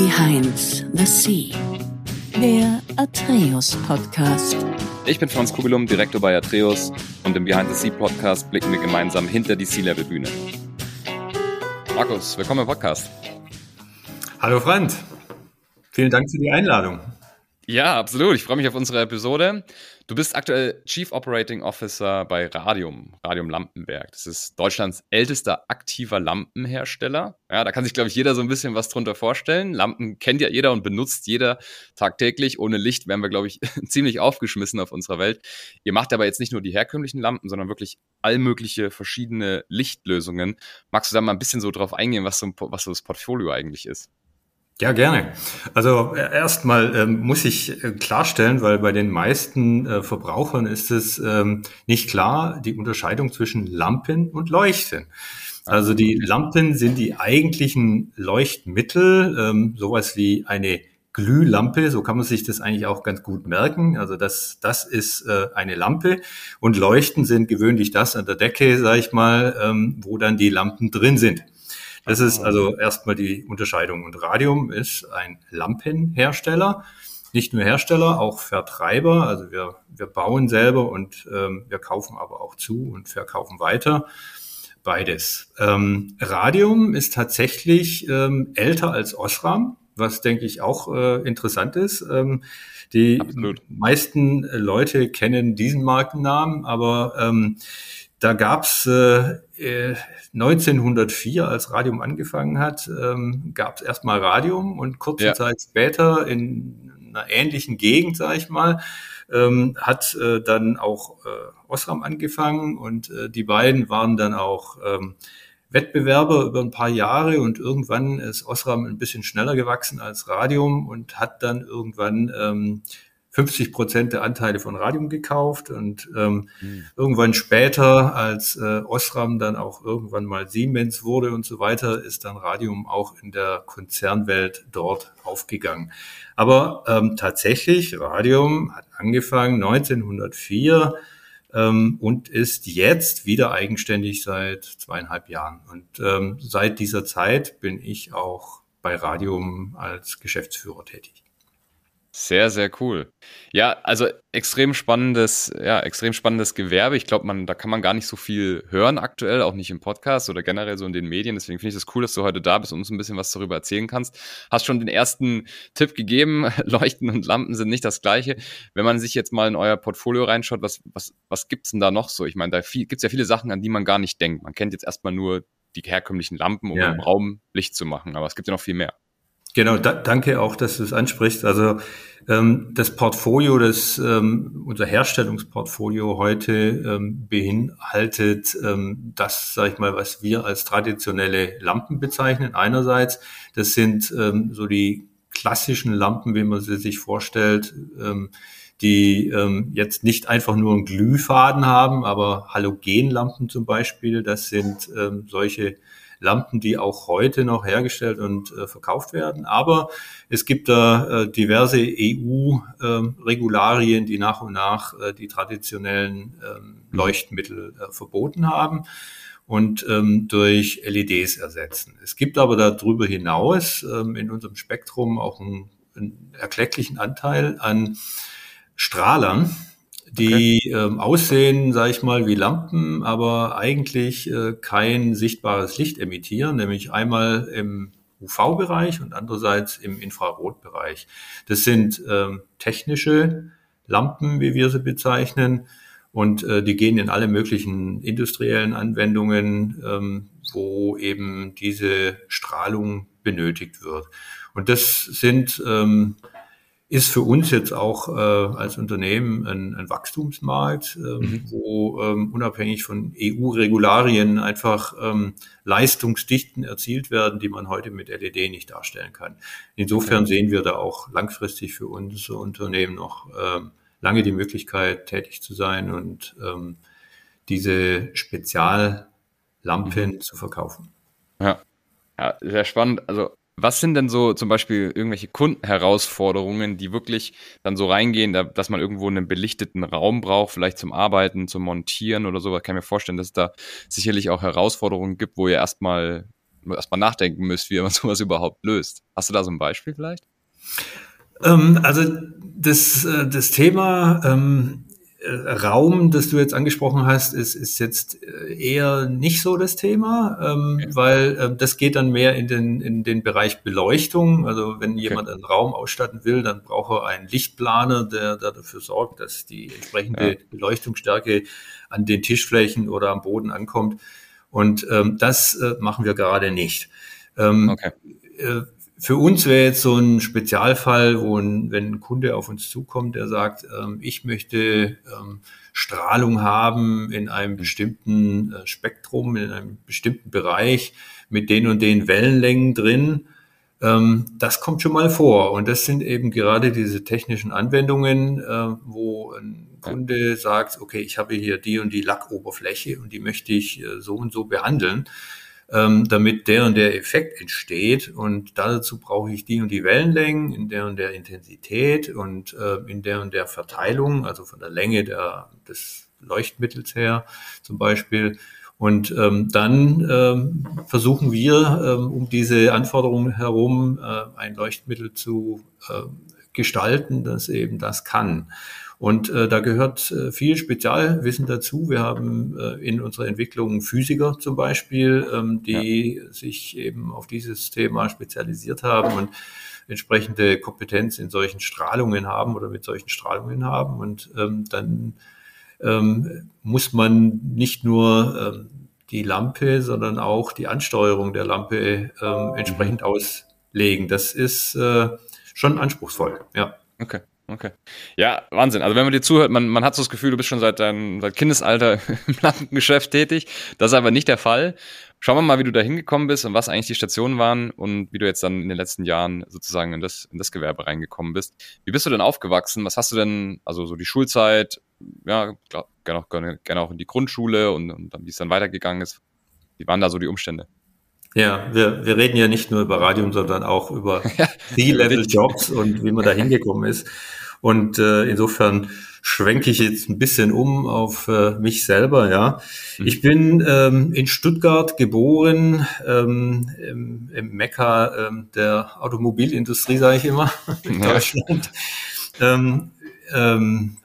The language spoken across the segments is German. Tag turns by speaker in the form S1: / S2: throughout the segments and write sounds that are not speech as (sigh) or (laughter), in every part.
S1: Behind the Sea, der Atreus Podcast.
S2: Ich bin Franz Kugelum, Direktor bei Atreus und im Behind the Sea Podcast blicken wir gemeinsam hinter die Sea-Level Bühne. Markus, willkommen im Podcast.
S3: Hallo Franz, vielen Dank für die Einladung.
S2: Ja, absolut. Ich freue mich auf unsere Episode. Du bist aktuell Chief Operating Officer bei Radium, Radium Lampenberg. Das ist Deutschlands ältester aktiver Lampenhersteller. Ja, da kann sich, glaube ich, jeder so ein bisschen was drunter vorstellen. Lampen kennt ja jeder und benutzt jeder tagtäglich. Ohne Licht wären wir, glaube ich, (laughs) ziemlich aufgeschmissen auf unserer Welt. Ihr macht aber jetzt nicht nur die herkömmlichen Lampen, sondern wirklich allmögliche verschiedene Lichtlösungen. Magst du da mal ein bisschen so drauf eingehen, was so, was so das Portfolio eigentlich ist?
S3: Ja, gerne. Also äh, erstmal ähm, muss ich äh, klarstellen, weil bei den meisten äh, Verbrauchern ist es ähm, nicht klar, die Unterscheidung zwischen Lampen und Leuchten. Also die Lampen sind die eigentlichen Leuchtmittel, ähm, sowas wie eine Glühlampe, so kann man sich das eigentlich auch ganz gut merken. Also das, das ist äh, eine Lampe und Leuchten sind gewöhnlich das an der Decke, sag ich mal, ähm, wo dann die Lampen drin sind. Das ist also erstmal die Unterscheidung. Und Radium ist ein Lampenhersteller. Nicht nur Hersteller, auch Vertreiber. Also wir, wir bauen selber und ähm, wir kaufen aber auch zu und verkaufen weiter. Beides. Ähm, Radium ist tatsächlich ähm, älter als Osram, was denke ich auch äh, interessant ist. Ähm, die Absolut. meisten Leute kennen diesen Markennamen, aber ähm, da gab's äh, 1904, äh, als Radium angefangen hat, ähm, gab es erstmal Radium und kurze ja. Zeit später in einer ähnlichen Gegend, sage ich mal, ähm, hat äh, dann auch äh, Osram angefangen und äh, die beiden waren dann auch ähm, Wettbewerber über ein paar Jahre und irgendwann ist Osram ein bisschen schneller gewachsen als Radium und hat dann irgendwann ähm, 50 Prozent der Anteile von Radium gekauft und ähm, mhm. irgendwann später, als äh, Osram dann auch irgendwann mal Siemens wurde und so weiter, ist dann Radium auch in der Konzernwelt dort aufgegangen. Aber ähm, tatsächlich, Radium hat angefangen 1904 ähm, und ist jetzt wieder eigenständig seit zweieinhalb Jahren. Und ähm, seit dieser Zeit bin ich auch bei Radium als Geschäftsführer tätig.
S2: Sehr, sehr cool. Ja, also extrem spannendes, ja, extrem spannendes Gewerbe. Ich glaube, man, da kann man gar nicht so viel hören aktuell, auch nicht im Podcast oder generell so in den Medien. Deswegen finde ich es das cool, dass du heute da bist und uns ein bisschen was darüber erzählen kannst. Hast schon den ersten Tipp gegeben. (laughs) Leuchten und Lampen sind nicht das Gleiche. Wenn man sich jetzt mal in euer Portfolio reinschaut, was, was, was gibt's denn da noch so? Ich meine, da gibt es ja viele Sachen, an die man gar nicht denkt. Man kennt jetzt erstmal nur die herkömmlichen Lampen, um ja. im Raum Licht zu machen, aber es gibt ja noch viel mehr.
S3: Genau, da, danke auch, dass du es ansprichst. Also ähm, das Portfolio, das ähm, unser Herstellungsportfolio heute ähm, beinhaltet, ähm, das, sage ich mal, was wir als traditionelle Lampen bezeichnen. Einerseits, das sind ähm, so die klassischen Lampen, wie man sie sich vorstellt, ähm, die ähm, jetzt nicht einfach nur einen Glühfaden haben, aber Halogenlampen zum Beispiel, das sind ähm, solche Lampen, die auch heute noch hergestellt und äh, verkauft werden. Aber es gibt da äh, diverse EU-Regularien, äh, die nach und nach äh, die traditionellen ähm, Leuchtmittel äh, verboten haben und ähm, durch LEDs ersetzen. Es gibt aber darüber hinaus ähm, in unserem Spektrum auch einen, einen erklecklichen Anteil an Strahlern, die okay. ähm, aussehen, sage ich mal, wie Lampen, aber eigentlich äh, kein sichtbares Licht emittieren, nämlich einmal im UV-Bereich und andererseits im Infrarotbereich. Das sind ähm, technische Lampen, wie wir sie bezeichnen, und äh, die gehen in alle möglichen industriellen Anwendungen, ähm, wo eben diese Strahlung benötigt wird. Und das sind ähm, ist für uns jetzt auch äh, als Unternehmen ein, ein Wachstumsmarkt, ähm, mhm. wo ähm, unabhängig von EU-Regularien einfach ähm, Leistungsdichten erzielt werden, die man heute mit LED nicht darstellen kann. Insofern okay. sehen wir da auch langfristig für unser Unternehmen noch ähm, lange die Möglichkeit, tätig zu sein und ähm, diese Speziallampen mhm. zu verkaufen.
S2: Ja. ja, sehr spannend. Also was sind denn so zum Beispiel irgendwelche Kundenherausforderungen, die wirklich dann so reingehen, dass man irgendwo einen belichteten Raum braucht, vielleicht zum Arbeiten, zum Montieren oder so? Ich kann mir vorstellen, dass es da sicherlich auch Herausforderungen gibt, wo ihr erstmal erstmal nachdenken müsst, wie man (laughs) sowas überhaupt löst. Hast du da so ein Beispiel vielleicht?
S3: Ähm, also das, äh, das Thema ähm, äh, Raum, das du jetzt angesprochen hast, ist, ist jetzt äh, eher nicht so das Thema, ähm, okay. weil äh, das geht dann mehr in den, in den Bereich Beleuchtung. Also wenn jemand okay. einen Raum ausstatten will, dann braucht er einen Lichtplaner, der, der dafür sorgt, dass die entsprechende ja. Beleuchtungsstärke an den Tischflächen oder am Boden ankommt. Und ähm, das äh, machen wir gerade nicht. Ähm, okay. Für uns wäre jetzt so ein Spezialfall, wo ein, wenn ein Kunde auf uns zukommt, der sagt, ähm, ich möchte ähm, Strahlung haben in einem bestimmten äh, Spektrum, in einem bestimmten Bereich mit den und den Wellenlängen drin. Ähm, das kommt schon mal vor. Und das sind eben gerade diese technischen Anwendungen, äh, wo ein Kunde sagt, okay, ich habe hier die und die Lackoberfläche und die möchte ich äh, so und so behandeln ähm, damit der und der Effekt entsteht. Und dazu brauche ich die und die Wellenlängen in der und der Intensität und äh, in der und der Verteilung, also von der Länge der, des Leuchtmittels her zum Beispiel. Und ähm, dann ähm, versuchen wir, ähm, um diese Anforderungen herum äh, ein Leuchtmittel zu äh, gestalten, das eben das kann. Und äh, da gehört äh, viel Spezialwissen dazu. Wir haben äh, in unserer Entwicklung Physiker zum Beispiel, ähm, die ja. sich eben auf dieses Thema spezialisiert haben und entsprechende Kompetenz in solchen Strahlungen haben oder mit solchen Strahlungen haben. Und ähm, dann ähm, muss man nicht nur ähm, die Lampe, sondern auch die Ansteuerung der Lampe ähm, entsprechend mhm. auslegen. Das ist äh, schon anspruchsvoll, ja.
S2: Okay. Okay. Ja, Wahnsinn. Also wenn man dir zuhört, man, man hat so das Gefühl, du bist schon seit deinem seit Kindesalter (laughs) im Lampengeschäft tätig. Das ist aber nicht der Fall. Schauen wir mal, wie du da hingekommen bist und was eigentlich die Stationen waren und wie du jetzt dann in den letzten Jahren sozusagen in das, in das Gewerbe reingekommen bist. Wie bist du denn aufgewachsen? Was hast du denn, also so die Schulzeit, ja, gerne auch, gerne auch in die Grundschule und, und dann, wie es dann weitergegangen ist. Wie waren da so die Umstände?
S3: Ja, wir, wir reden ja nicht nur über Radium, sondern auch über (laughs) C-Level-Jobs und wie man da hingekommen ist. Und äh, insofern schwenke ich jetzt ein bisschen um auf äh, mich selber. Ja, mhm. ich bin ähm, in Stuttgart geboren, ähm, im, im Mekka ähm, der Automobilindustrie, sage ich immer, (laughs) in ja. Deutschland. Ähm, ähm,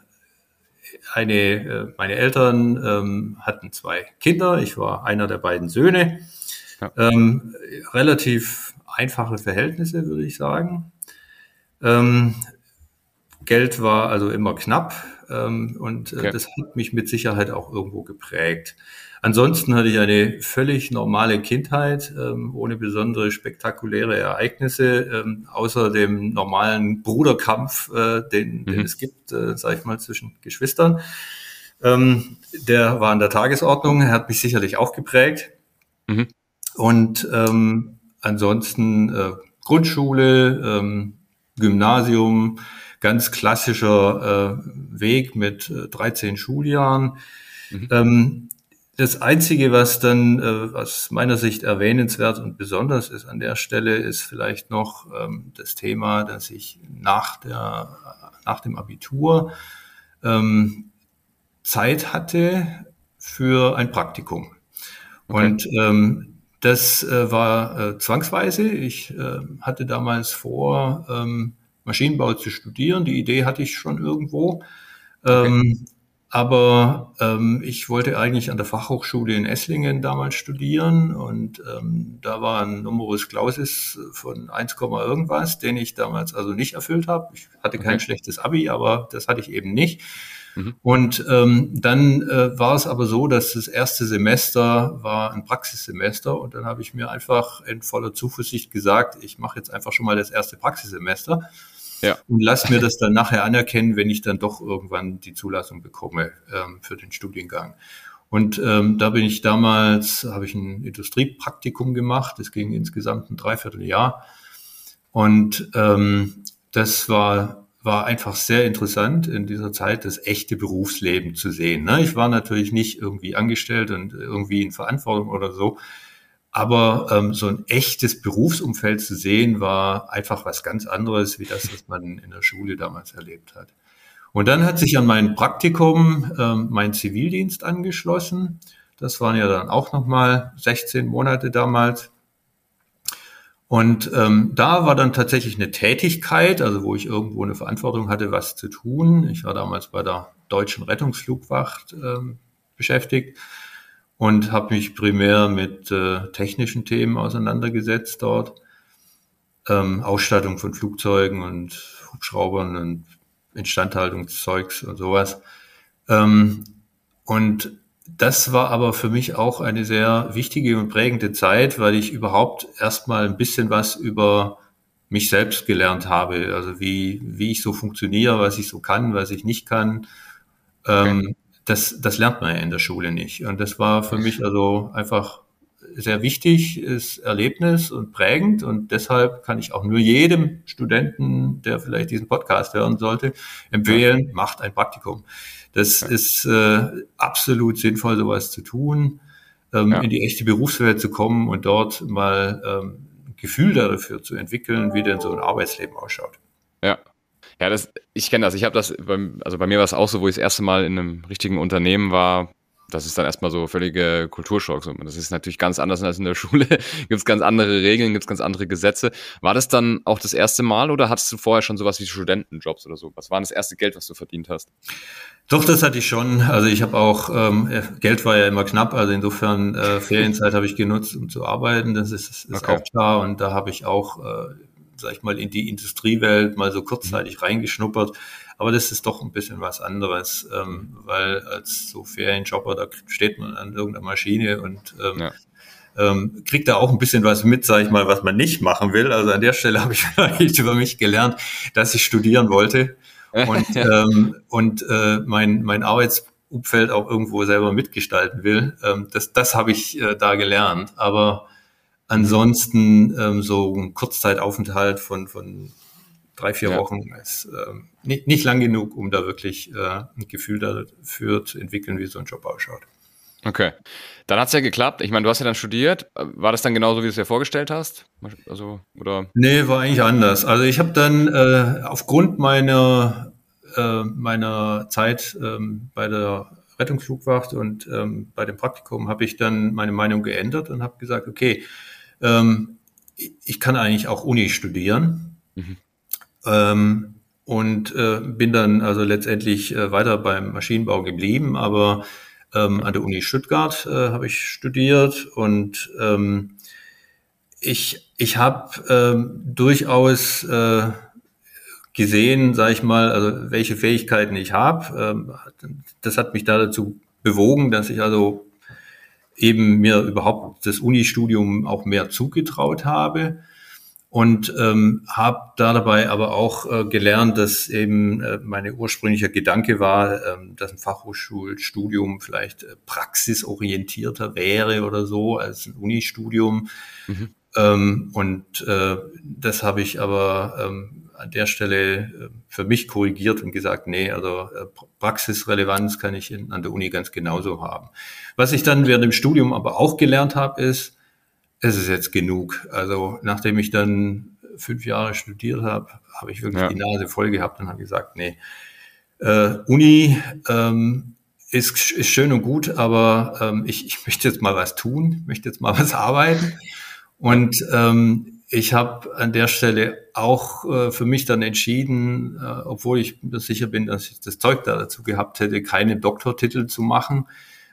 S3: eine, äh, meine Eltern ähm, hatten zwei Kinder. Ich war einer der beiden Söhne. Ja. Ähm, relativ einfache Verhältnisse, würde ich sagen. Ähm, Geld war also immer knapp ähm, und äh, okay. das hat mich mit Sicherheit auch irgendwo geprägt. Ansonsten hatte ich eine völlig normale Kindheit, ähm, ohne besondere spektakuläre Ereignisse, ähm, außer dem normalen Bruderkampf, äh, den, mhm. den es gibt, äh, sag ich mal, zwischen Geschwistern. Ähm, der war an der Tagesordnung, er hat mich sicherlich auch geprägt. Mhm. Und ähm, ansonsten äh, Grundschule, ähm, Gymnasium, ganz klassischer äh, Weg mit äh, 13 Schuljahren. Mhm. Ähm, das Einzige, was dann äh, aus meiner Sicht erwähnenswert und besonders ist an der Stelle, ist vielleicht noch ähm, das Thema, dass ich nach, der, nach dem Abitur ähm, Zeit hatte für ein Praktikum. Okay. Und ähm, das äh, war äh, zwangsweise. Ich äh, hatte damals vor, ähm, Maschinenbau zu studieren. Die Idee hatte ich schon irgendwo. Ähm, okay. Aber ähm, ich wollte eigentlich an der Fachhochschule in Esslingen damals studieren und ähm, da war ein Numerus Clausus von 1, irgendwas, den ich damals also nicht erfüllt habe. Ich hatte kein okay. schlechtes Abi, aber das hatte ich eben nicht. Mhm. Und ähm, dann äh, war es aber so, dass das erste Semester war ein Praxissemester und dann habe ich mir einfach in voller Zuversicht gesagt, ich mache jetzt einfach schon mal das erste Praxissemester ja. und lass mir das dann nachher anerkennen, wenn ich dann doch irgendwann die Zulassung bekomme ähm, für den Studiengang. Und ähm, da bin ich damals, habe ich ein Industriepraktikum gemacht. Das ging insgesamt ein Dreivierteljahr. Und ähm, das war war einfach sehr interessant in dieser Zeit das echte Berufsleben zu sehen. Ne? Ich war natürlich nicht irgendwie angestellt und irgendwie in Verantwortung oder so, aber ähm, so ein echtes Berufsumfeld zu sehen, war einfach was ganz anderes, wie das, was man in der Schule damals erlebt hat. Und dann hat sich an mein Praktikum ähm, mein Zivildienst angeschlossen. Das waren ja dann auch nochmal 16 Monate damals. Und ähm, da war dann tatsächlich eine Tätigkeit, also wo ich irgendwo eine Verantwortung hatte, was zu tun. Ich war damals bei der Deutschen Rettungsflugwacht ähm, beschäftigt und habe mich primär mit äh, technischen Themen auseinandergesetzt dort. Ähm, Ausstattung von Flugzeugen und Hubschraubern und Instandhaltungszeugs und sowas. Ähm, und das war aber für mich auch eine sehr wichtige und prägende Zeit, weil ich überhaupt erstmal ein bisschen was über mich selbst gelernt habe. Also wie, wie ich so funktioniere, was ich so kann, was ich nicht kann. Ähm, okay. das, das lernt man ja in der Schule nicht. Und das war für mich also einfach sehr wichtig, ist Erlebnis und prägend. Und deshalb kann ich auch nur jedem Studenten, der vielleicht diesen Podcast hören sollte, empfehlen, macht ein Praktikum. Das ist äh, absolut sinnvoll, sowas zu tun, ähm, ja. in die echte Berufswelt zu kommen und dort mal ähm, Gefühl dafür zu entwickeln, wie denn so ein Arbeitsleben ausschaut.
S2: Ja. Ja, das, ich kenne das. Ich habe das, beim, also bei mir war es auch so, wo ich das erste Mal in einem richtigen Unternehmen war, das ist dann erstmal so völlige Kulturschock. Das ist natürlich ganz anders als in der (laughs) Schule. gibt es ganz andere Regeln, gibt es ganz andere Gesetze. War das dann auch das erste Mal oder hattest du vorher schon sowas wie Studentenjobs oder so? Was war das erste Geld, was du verdient hast?
S3: Doch, das hatte ich schon. Also ich habe auch, ähm, Geld war ja immer knapp, also insofern äh, (laughs) Ferienzeit habe ich genutzt, um zu arbeiten. Das ist, ist okay. auch klar. Und da habe ich auch, äh, sag ich mal, in die Industriewelt mal so kurzzeitig mhm. reingeschnuppert. Aber das ist doch ein bisschen was anderes, ähm, weil als so Ferienjobber, da steht man an irgendeiner Maschine und ähm, ja. ähm, kriegt da auch ein bisschen was mit, sage ich mal, was man nicht machen will. Also an der Stelle (laughs) habe ich vielleicht über mich gelernt, dass ich studieren wollte (laughs) und, ähm, und äh, mein, mein Arbeitsumfeld auch irgendwo selber mitgestalten will. Ähm, das das habe ich äh, da gelernt. Aber ansonsten ähm, so ein Kurzzeitaufenthalt von, von drei, vier ja. Wochen ist ähm, nicht, nicht lang genug, um da wirklich äh, ein Gefühl dafür zu entwickeln, wie so ein Job ausschaut.
S2: Okay. Dann hat es ja geklappt. Ich meine, du hast ja dann studiert. War das dann genauso, wie du es dir vorgestellt hast? Also, oder?
S3: Nee, war eigentlich anders. Also ich habe dann äh, aufgrund meiner, äh, meiner Zeit ähm, bei der Rettungsflugwacht und ähm, bei dem Praktikum habe ich dann meine Meinung geändert und habe gesagt, okay, ähm, ich kann eigentlich auch Uni studieren. Mhm. Ähm, und äh, bin dann also letztendlich äh, weiter beim Maschinenbau geblieben, aber ähm, an der Uni Stuttgart äh, habe ich studiert. Und ähm, ich, ich habe ähm, durchaus äh, gesehen, sage ich mal, also welche Fähigkeiten ich habe. Ähm, das hat mich da dazu bewogen, dass ich also eben mir überhaupt das Uni-Studium auch mehr zugetraut habe und ähm, habe da dabei aber auch äh, gelernt, dass eben äh, meine ursprüngliche Gedanke war, ähm, dass ein Fachhochschulstudium vielleicht äh, praxisorientierter wäre oder so als ein Unistudium. Mhm. Ähm, und äh, das habe ich aber ähm, an der Stelle äh, für mich korrigiert und gesagt, nee, also äh, Praxisrelevanz kann ich in, an der Uni ganz genauso haben. Was ich dann während dem Studium aber auch gelernt habe, ist, es ist jetzt genug. Also nachdem ich dann fünf Jahre studiert habe, habe ich wirklich ja. die Nase voll gehabt und habe gesagt, nee, äh, Uni ähm, ist, ist schön und gut, aber ähm, ich, ich möchte jetzt mal was tun, möchte jetzt mal was arbeiten. Und ähm, ich habe an der Stelle auch äh, für mich dann entschieden, äh, obwohl ich mir sicher bin, dass ich das Zeug da dazu gehabt hätte, keine Doktortitel zu machen,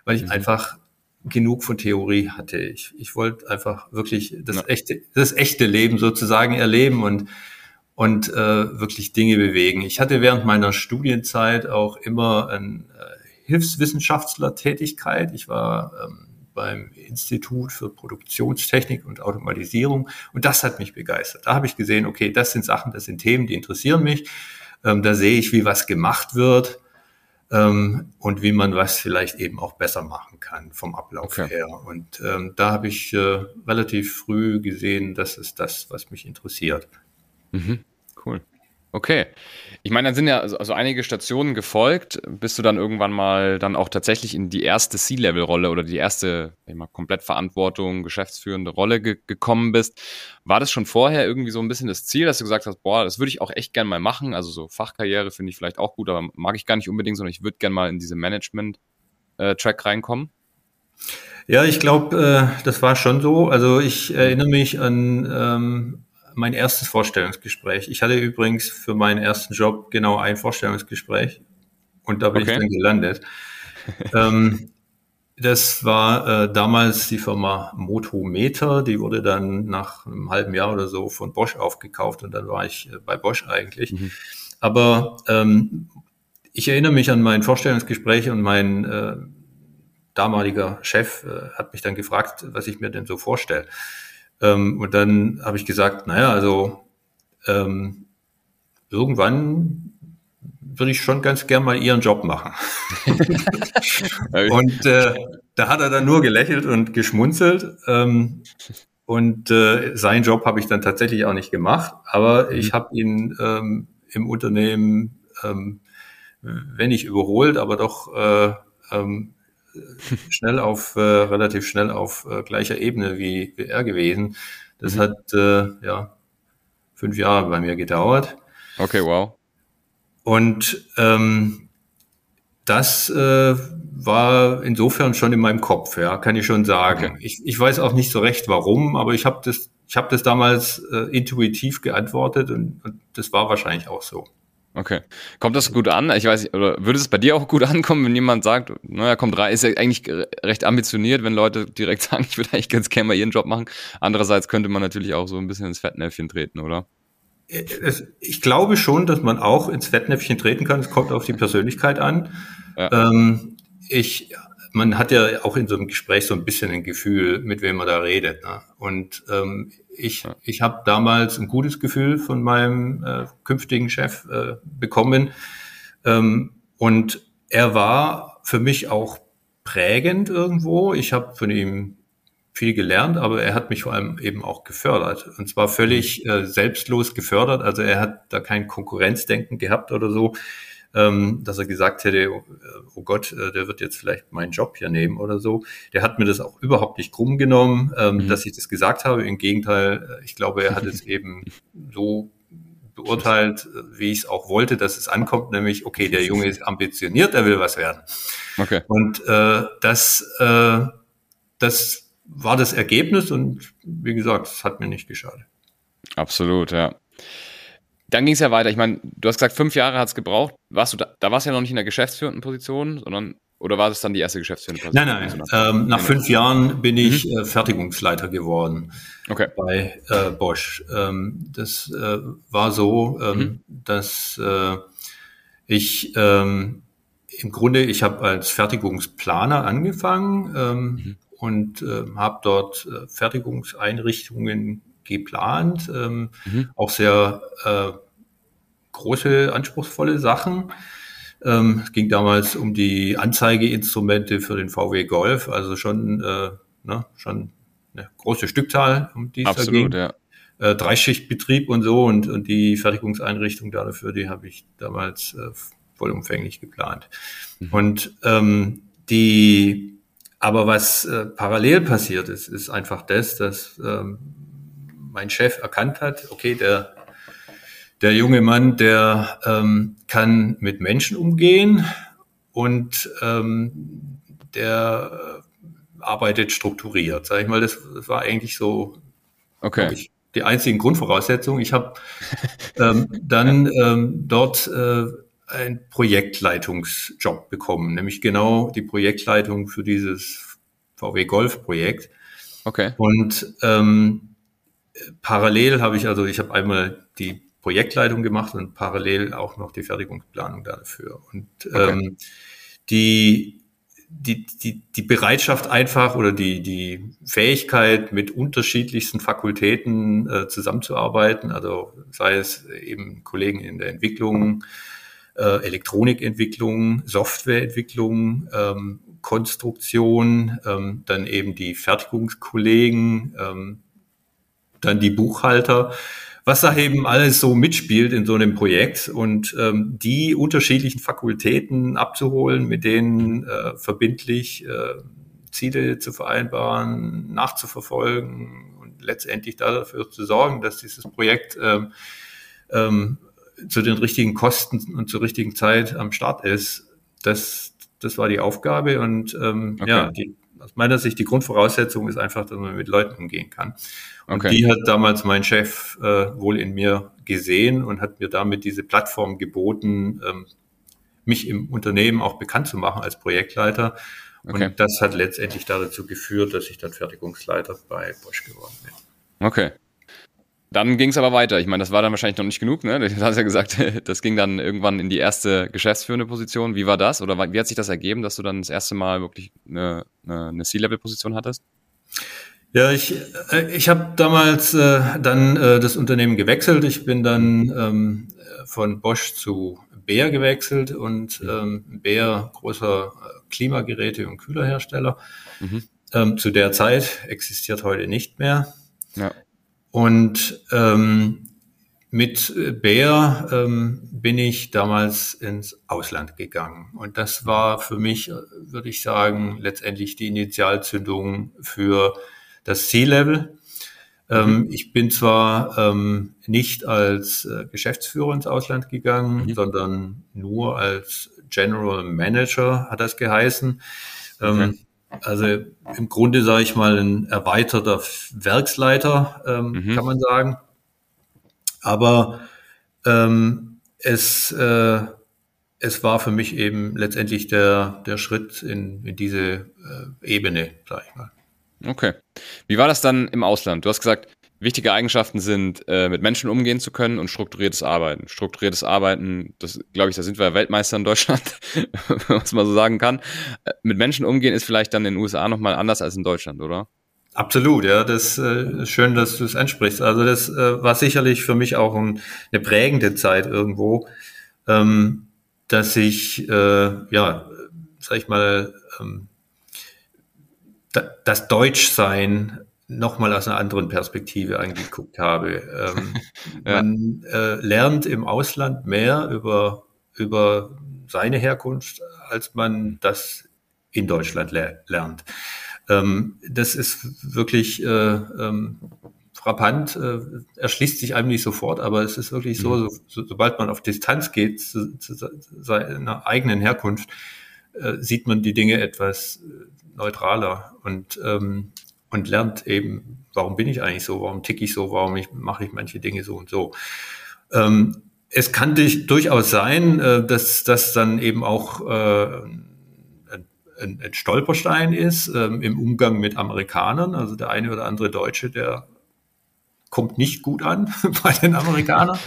S3: weil ich mhm. einfach genug von Theorie hatte. Ich, ich wollte einfach wirklich das ja. echte, das echte Leben sozusagen erleben und und äh, wirklich Dinge bewegen. Ich hatte während meiner Studienzeit auch immer eine äh, Hilfswissenschaftler-Tätigkeit. Ich war ähm, beim Institut für Produktionstechnik und Automatisierung und das hat mich begeistert. Da habe ich gesehen, okay, das sind Sachen, das sind Themen, die interessieren mich. Ähm, da sehe ich, wie was gemacht wird ähm, und wie man was vielleicht eben auch besser machen kann vom Ablauf okay. her. Und ähm, da habe ich äh, relativ früh gesehen, das ist das, was mich interessiert.
S2: Mhm. Cool. Okay. Ich meine, dann sind ja also, also einige Stationen gefolgt, bis du dann irgendwann mal dann auch tatsächlich in die erste C-Level-Rolle oder die erste ich mal, Komplettverantwortung, geschäftsführende Rolle ge gekommen bist. War das schon vorher irgendwie so ein bisschen das Ziel, dass du gesagt hast, boah, das würde ich auch echt gern mal machen? Also so Fachkarriere finde ich vielleicht auch gut, aber mag ich gar nicht unbedingt, sondern ich würde gern mal in diese Management-Track äh, reinkommen?
S3: Ja, ich glaube, äh, das war schon so. Also ich erinnere mich an ähm, mein erstes Vorstellungsgespräch. Ich hatte übrigens für meinen ersten Job genau ein Vorstellungsgespräch und da bin okay. ich dann gelandet. (laughs) ähm, das war äh, damals die Firma Motometer, die wurde dann nach einem halben Jahr oder so von Bosch aufgekauft und dann war ich äh, bei Bosch eigentlich. Mhm. Aber ähm, ich erinnere mich an mein Vorstellungsgespräch und mein äh, damaliger Chef äh, hat mich dann gefragt, was ich mir denn so vorstelle. Ähm, und dann habe ich gesagt, naja, also ähm, irgendwann würde ich schon ganz gern mal ihren Job machen. (laughs) und äh, da hat er dann nur gelächelt und geschmunzelt. Ähm, und äh, seinen Job habe ich dann tatsächlich auch nicht gemacht, aber mhm. ich habe ihn ähm, im Unternehmen, ähm, wenn nicht überholt, aber doch äh, ähm, schnell auf, äh, relativ schnell auf äh, gleicher Ebene wie, wie er gewesen. Das mhm. hat äh, ja fünf Jahre bei mir gedauert.
S2: Okay, wow.
S3: Und ähm, das äh, war insofern schon in meinem Kopf, ja, kann ich schon sagen. Okay. Ich, ich weiß auch nicht so recht warum, aber ich habe das, ich habe das damals äh, intuitiv geantwortet und, und das war wahrscheinlich auch so.
S2: Okay. Kommt das gut an? Ich weiß nicht, oder würde es bei dir auch gut (laughs) ankommen, wenn jemand sagt, naja, kommt rein, ist ja eigentlich recht ambitioniert, wenn Leute direkt (laughs) sagen, ich würde eigentlich ganz gerne mal ihren Job machen. Andererseits könnte man natürlich auch so ein bisschen ins Fettnäpfchen treten, oder?
S3: Ich glaube schon, dass man auch ins Fettnäpfchen treten kann. Es kommt auf die Persönlichkeit an. Ja. Ähm, ich, man hat ja auch in so einem Gespräch so ein bisschen ein Gefühl, mit wem man da redet. Ne? Und ähm, ich, ich habe damals ein gutes Gefühl von meinem äh, künftigen Chef äh, bekommen. Ähm, und er war für mich auch prägend irgendwo. Ich habe von ihm viel gelernt, aber er hat mich vor allem eben auch gefördert. Und zwar völlig äh, selbstlos gefördert. Also er hat da kein Konkurrenzdenken gehabt oder so ähm, dass er gesagt hätte, oh, oh Gott, äh, der wird jetzt vielleicht meinen Job hier nehmen oder so. Der hat mir das auch überhaupt nicht krumm genommen, ähm, mhm. dass ich das gesagt habe. Im Gegenteil, äh, ich glaube, er hat es (laughs) eben so beurteilt, äh, wie ich es auch wollte, dass es ankommt, nämlich, okay, der Junge ist ambitioniert, er will was werden. Okay. Und äh, das, äh, das war das Ergebnis und wie gesagt, es hat mir nicht geschadet.
S2: Absolut, ja. Dann ging es ja weiter. Ich meine, du hast gesagt, fünf Jahre hat es gebraucht. Warst du da, da warst du ja noch nicht in der geschäftsführenden Position, sondern oder war das dann die erste geschäftsführende
S3: Position? Nein, nein. Also ähm, nach fünf Jahren bin ich mhm. äh, Fertigungsleiter geworden okay. bei äh, Bosch. Ähm, das äh, war so, ähm, mhm. dass äh, ich ähm, im Grunde, ich habe als Fertigungsplaner angefangen ähm, mhm. und äh, habe dort äh, Fertigungseinrichtungen geplant, ähm, mhm. auch sehr äh, große, anspruchsvolle Sachen. Ähm, es ging damals um die Anzeigeinstrumente für den VW Golf, also schon, äh, ne, schon eine große Stückzahl, um die es da ging. Ja. Äh, Dreischichtbetrieb und so und, und die Fertigungseinrichtung dafür, die habe ich damals äh, vollumfänglich geplant. Mhm. Und ähm, die, aber was äh, parallel passiert ist, ist einfach das, dass ähm, mein Chef erkannt hat, okay, der, der junge Mann, der ähm, kann mit Menschen umgehen und ähm, der äh, arbeitet strukturiert. Sag ich mal, das, das war eigentlich so okay. ich, die einzigen Grundvoraussetzungen. Ich habe ähm, dann (laughs) ähm, dort äh, einen Projektleitungsjob bekommen, nämlich genau die Projektleitung für dieses VW Golf Projekt. Okay. Und ähm, parallel habe ich also, ich habe einmal die Projektleitung gemacht und parallel auch noch die Fertigungsplanung dafür. Und okay. ähm, die, die, die, die Bereitschaft einfach oder die, die Fähigkeit, mit unterschiedlichsten Fakultäten äh, zusammenzuarbeiten, also sei es eben Kollegen in der Entwicklung, äh, Elektronikentwicklung, Softwareentwicklung, ähm, Konstruktion, ähm, dann eben die Fertigungskollegen, ähm, dann die Buchhalter, was da eben alles so mitspielt in so einem Projekt und ähm, die unterschiedlichen Fakultäten abzuholen, mit denen äh, verbindlich äh, Ziele zu vereinbaren, nachzuverfolgen und letztendlich dafür zu sorgen, dass dieses Projekt ähm, ähm, zu den richtigen Kosten und zur richtigen Zeit am Start ist. Das, das war die Aufgabe und ähm, okay. ja, die aus meiner Sicht die Grundvoraussetzung ist einfach, dass man mit Leuten umgehen kann. Und
S2: Okay.
S3: die hat damals mein Chef äh, wohl in mir gesehen und hat mir damit diese Plattform geboten, ähm, mich im Unternehmen auch bekannt zu machen als Projektleiter.
S2: Okay.
S3: Und das hat letztendlich dazu geführt, dass ich dann Fertigungsleiter bei Bosch geworden bin.
S2: Okay. Dann ging es aber weiter. Ich meine, das war dann wahrscheinlich noch nicht genug, ne? (laughs) Du hast ja gesagt, (laughs) das ging dann irgendwann in die erste geschäftsführende Position. Wie war das? Oder wie hat sich das ergeben, dass du dann das erste Mal wirklich eine, eine, C-Level-Position hattest?
S3: Ja, ich, äh, ich habe damals äh, dann äh, das Unternehmen gewechselt. Ich bin dann ähm, von Bosch zu Beer gewechselt und ähm, Beer, großer äh, Klimageräte- und Kühlerhersteller,
S2: Mhm.
S3: ähm, zu der Zeit existiert heute nicht mehr.
S2: Ja.
S3: Und ähm, mit Bayer ähm, bin ich damals ins Ausland gegangen. Und das war für mich, äh, würde ich sagen, letztendlich die Initialzündung für das C-Level. Ähm, ich bin zwar ähm, nicht als äh, Geschäftsführer ins Ausland gegangen,
S2: Mhm.
S3: sondern nur als General Manager hat das geheißen. Ähm,
S2: Okay.
S3: Also im Grunde sage ich mal ein erweiterter Werksleiter, ähm,
S2: Mhm.
S3: kann man sagen. Aber ähm, es, äh, es war für mich eben letztendlich der, der Schritt in, in diese äh, Ebene, sag ich mal.
S2: Okay. Wie war das dann im Ausland? Du hast gesagt, wichtige Eigenschaften sind, äh, mit Menschen umgehen zu können und strukturiertes Arbeiten. Strukturiertes Arbeiten, das glaube ich, da sind wir Weltmeister in Deutschland, (laughs) was man so sagen kann. Äh, mit Menschen umgehen ist vielleicht dann in den USA nochmal anders als in Deutschland, oder?
S3: Absolut, ja, das äh, schön, dass du es ansprichst. Also das äh, war sicherlich für mich auch ein, eine prägende Zeit irgendwo, ähm, dass ich, äh, ja, sag ich mal, ähm, da, das Deutschsein nochmal aus einer anderen Perspektive angeguckt habe. Ähm, (laughs)
S2: Ja.
S3: Man äh, lernt im Ausland mehr über, über seine Herkunft, als man das in Deutschland le lernt. Ähm, das ist wirklich äh, ähm, frappant, äh, erschließt sich einem nicht sofort, aber es ist wirklich so, so, so sobald man auf Distanz geht zu, zu seiner eigenen Herkunft, äh, sieht man die Dinge etwas äh, neutraler und, ähm, und lernt eben, warum bin ich eigentlich so, warum ticke ich so, warum ich, mache ich manche Dinge so und so. Ähm, es kann dich durchaus sein, äh, dass das dann eben auch äh, ein, ein Stolperstein ist ähm, im Umgang mit Amerikanern. Also der eine oder andere Deutsche, der kommt nicht gut an (laughs) bei den Amerikanern.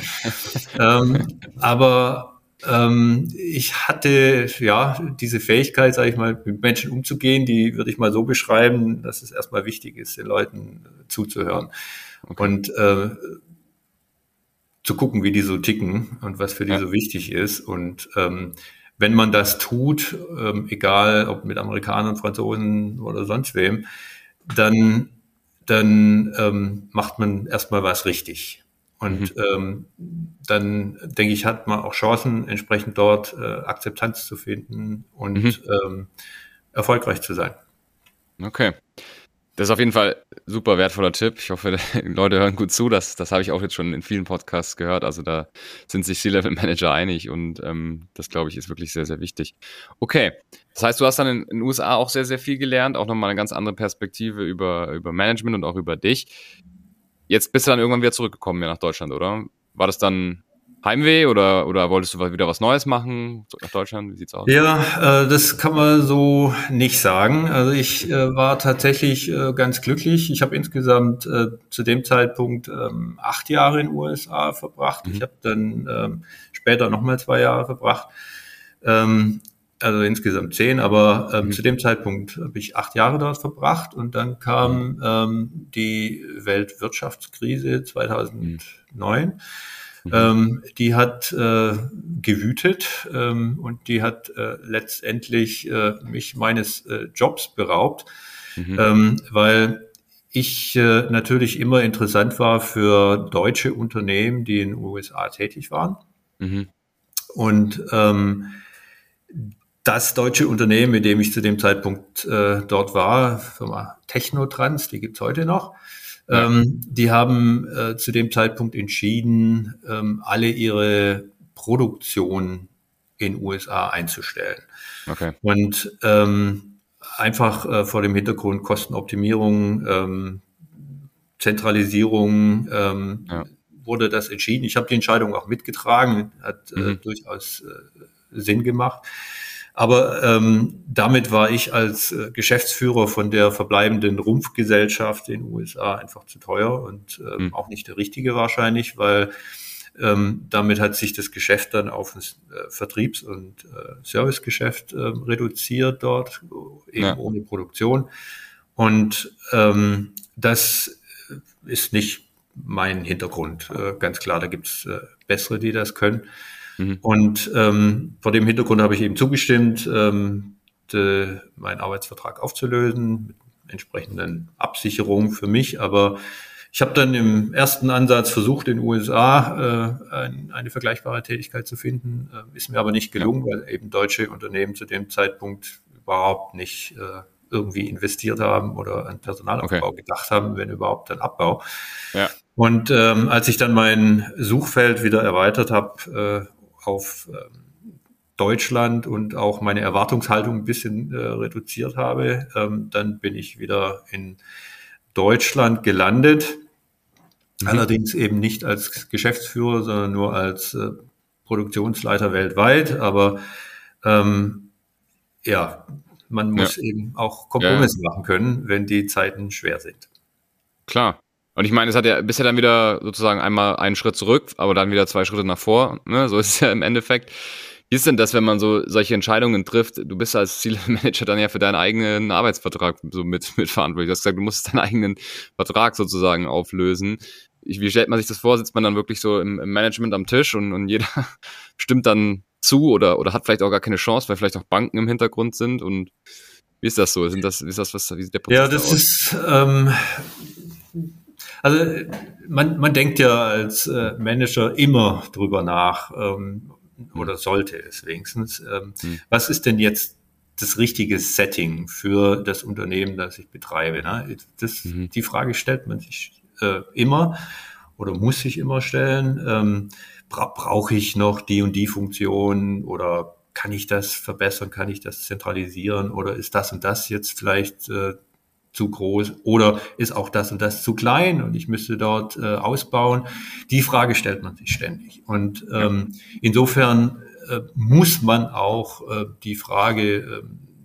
S3: ähm, aber ähm, ich hatte ja diese Fähigkeit, sage ich mal, mit Menschen umzugehen, die würde ich mal so beschreiben, dass es erstmal wichtig ist, den Leuten zuzuhören
S2: Okay.
S3: und äh, zu gucken, wie die so ticken und was für die
S2: Ja.
S3: so wichtig ist. Und ähm, wenn man das tut, ähm, egal ob mit Amerikanern, Franzosen oder sonst wem, dann, dann ähm, macht man erstmal was richtig. Und ähm, dann denke ich, hat man auch Chancen, entsprechend dort äh, Akzeptanz zu finden und
S2: Mhm.
S3: ähm, erfolgreich zu sein.
S2: Okay. Das ist auf jeden Fall ein super wertvoller Tipp. Ich hoffe, (laughs) die Leute hören gut zu. Das, das habe ich auch jetzt schon in vielen Podcasts gehört. Also da sind sich C-Level-Manager einig und ähm, das, glaube ich, ist wirklich sehr, sehr wichtig. Okay. Das heißt, du hast dann in in den USA auch sehr, sehr viel gelernt, auch nochmal eine ganz andere Perspektive über, über Management und auch über dich. Jetzt bist du dann irgendwann wieder zurückgekommen ja, nach Deutschland, oder? War das dann Heimweh oder, oder wolltest du wieder was Neues machen? Nach Deutschland? Wie sieht's aus?
S3: Ja, äh, das kann man so nicht sagen. Also ich äh, war tatsächlich äh, ganz glücklich. Ich habe insgesamt äh, zu dem Zeitpunkt ähm, acht Jahre in den USA verbracht.
S2: Mhm.
S3: Ich habe dann ähm, später nochmal zwei Jahre verbracht. Ähm, also insgesamt zehn, aber ähm,
S2: Mhm.
S3: zu dem Zeitpunkt habe ich acht Jahre dort verbracht und dann kam ähm, die Weltwirtschaftskrise 2009.
S2: Mhm.
S3: Ähm, die hat äh, gewütet ähm, und die hat äh, letztendlich äh, mich meines äh, Jobs beraubt,
S2: Mhm.
S3: ähm, weil ich äh, natürlich immer interessant war für deutsche Unternehmen, die in den USA tätig waren.
S2: Mhm.
S3: Und ähm, das deutsche Unternehmen, mit dem ich zu dem Zeitpunkt äh, dort war, Firma Technotrans, die gibt's heute noch,
S2: Ja.
S3: ähm, die haben äh, zu dem Zeitpunkt entschieden, ähm, alle ihre Produktion in USA einzustellen.
S2: Okay.
S3: Und ähm, einfach äh, vor dem Hintergrund Kostenoptimierung, ähm, Zentralisierung ähm, ja. wurde das entschieden. Ich habe die Entscheidung auch mitgetragen, hat äh, mhm. durchaus äh, Sinn gemacht. Aber ähm, damit war ich als äh, Geschäftsführer von der verbleibenden Rumpfgesellschaft in den USA einfach zu teuer und äh, mhm. auch nicht der richtige wahrscheinlich, weil ähm, damit hat sich das Geschäft dann auf ein äh, Vertriebs- und äh, Servicegeschäft äh, reduziert dort, eben ja. ohne Produktion. Und ähm, das ist nicht mein Hintergrund. Äh, ganz klar, da gibt's äh, bessere, die das können. Mhm. Und ähm, vor dem Hintergrund habe ich eben zugestimmt, ähm, de, meinen Arbeitsvertrag aufzulösen, mit entsprechenden Absicherungen für mich. Aber ich habe dann im ersten Ansatz versucht, in den USA äh, ein, eine vergleichbare Tätigkeit zu finden. Äh, ist mir aber nicht gelungen, ja. weil eben deutsche Unternehmen zu dem Zeitpunkt überhaupt nicht äh, irgendwie investiert haben oder an Personalaufbau okay. gedacht haben, wenn überhaupt an Abbau. Ja. Und ähm, als ich dann mein Suchfeld wieder erweitert habe äh, auf ähm, Deutschland und auch meine Erwartungshaltung ein bisschen äh, reduziert habe, ähm, dann bin ich wieder in Deutschland gelandet. Mhm. Allerdings eben nicht als Geschäftsführer, sondern nur als äh, Produktionsleiter weltweit. Aber ähm, ja, man muss ja. eben auch Kompromisse ja. machen können, wenn die Zeiten schwer sind.
S2: Klar. Und ich meine, es hat ja bisher dann wieder sozusagen einmal einen Schritt zurück, aber dann wieder zwei Schritte nach vor. Ne? So ist es ja im Endeffekt. Wie ist denn das, wenn man so solche Entscheidungen trifft? Du bist als Zielmanager dann ja für deinen eigenen Arbeitsvertrag so mit, (laughs) mit verantwortlich. Du hast gesagt, du musst deinen eigenen Vertrag sozusagen auflösen. Wie stellt man sich das vor? Sitzt man dann wirklich so im, im Management am Tisch und, und jeder (laughs) stimmt dann zu oder, oder hat vielleicht auch gar keine Chance, weil vielleicht auch Banken im Hintergrund sind und wie ist das so? Sind das, wie ist das, was, wie sieht der
S3: Prozess Ja, das da ist, ähm, also man, man denkt ja als äh, Manager immer drüber nach ähm, oder sollte es wenigstens. Ähm, hm. Was ist denn jetzt das richtige Setting für das Unternehmen, das ich betreibe? Ne? Das, mhm. Die Frage stellt man sich äh, immer oder muss sich immer stellen. Ähm, bra Brauche ich noch die und die Funktion oder kann ich das verbessern, kann ich das zentralisieren oder ist das und das jetzt vielleicht äh, zu groß oder ist auch das und das zu klein und ich müsste dort äh, ausbauen. Die Frage stellt man sich ständig. Und ähm, insofern äh, muss man auch äh, die Frage äh,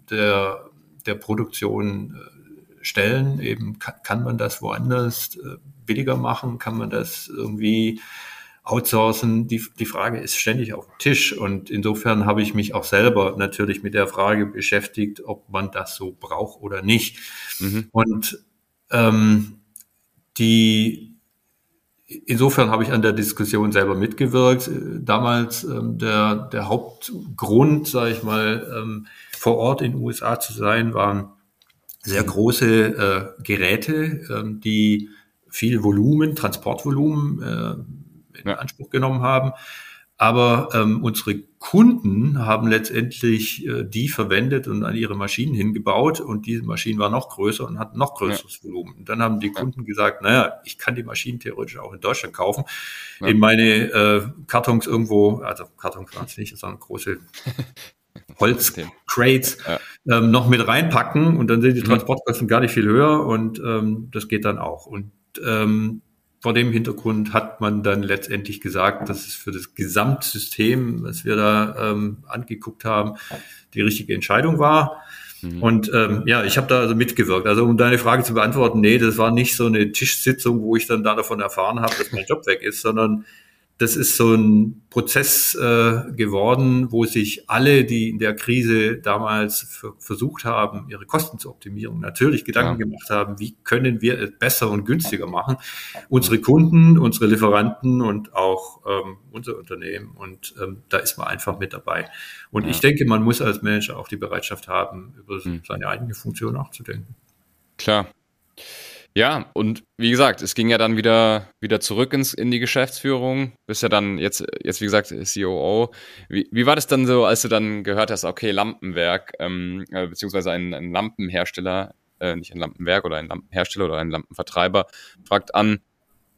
S3: der, der Produktion äh, stellen. Eben kann, kann man das woanders äh, billiger machen? Kann man das irgendwie outsourcen? Die, die Frage ist ständig auf dem Tisch. Und insofern habe ich mich auch selber natürlich mit der Frage beschäftigt, ob man das so braucht oder nicht. Mhm. Und ähm, die Insofern habe ich an der Diskussion selber mitgewirkt. Damals ähm, der, der Hauptgrund, sage ich mal, ähm, vor Ort in den USA zu sein, waren sehr große äh, Geräte, ähm, die viel Volumen, Transportvolumen äh, in. Anspruch genommen haben. Aber ähm, unsere Kunden haben letztendlich äh, die verwendet und an ihre Maschinen hingebaut und diese Maschinen waren noch größer und hatten noch größeres ja. Volumen. Und dann haben die Kunden gesagt, naja, ich kann die Maschinen theoretisch auch in Deutschland kaufen, ja. in meine äh, Kartons irgendwo, also Kartons waren es nicht, sondern große (laughs) Holzcrates ähm, noch mit reinpacken und dann sind die mhm. Transportkosten gar nicht viel höher und ähm, das geht dann auch. Und ähm, vor dem Hintergrund hat man dann letztendlich gesagt, dass es für das Gesamtsystem, was wir da ähm, angeguckt haben, die richtige Entscheidung war. Mhm. Und ähm, ja, ich habe da also mitgewirkt. Also um deine Frage zu beantworten, nee, das war nicht so eine Tischsitzung, wo ich dann da davon erfahren habe, dass mein Job weg ist, sondern das ist so ein Prozess äh, geworden, wo sich alle, die in der Krise damals versucht haben, ihre Kosten zu optimieren, natürlich Gedanken ja. gemacht haben, wie können wir es besser und günstiger machen. Unsere Kunden, unsere Lieferanten und auch ähm, unser Unternehmen. Und ähm, da ist man einfach mit dabei. Und ja. ich denke, man muss als Manager auch die Bereitschaft haben, über hm. seine eigene Funktion nachzudenken.
S2: Klar. Ja, und wie gesagt, es ging ja dann wieder, wieder zurück ins, in die Geschäftsführung. Bist ja dann jetzt, jetzt wie gesagt, COO. Wie, wie war das dann so, als du dann gehört hast, okay, Lampenwerk, ähm, äh, beziehungsweise ein, ein Lampenhersteller, äh, nicht ein Lampenwerk oder ein Lampenhersteller oder ein Lampenvertreiber, fragt an,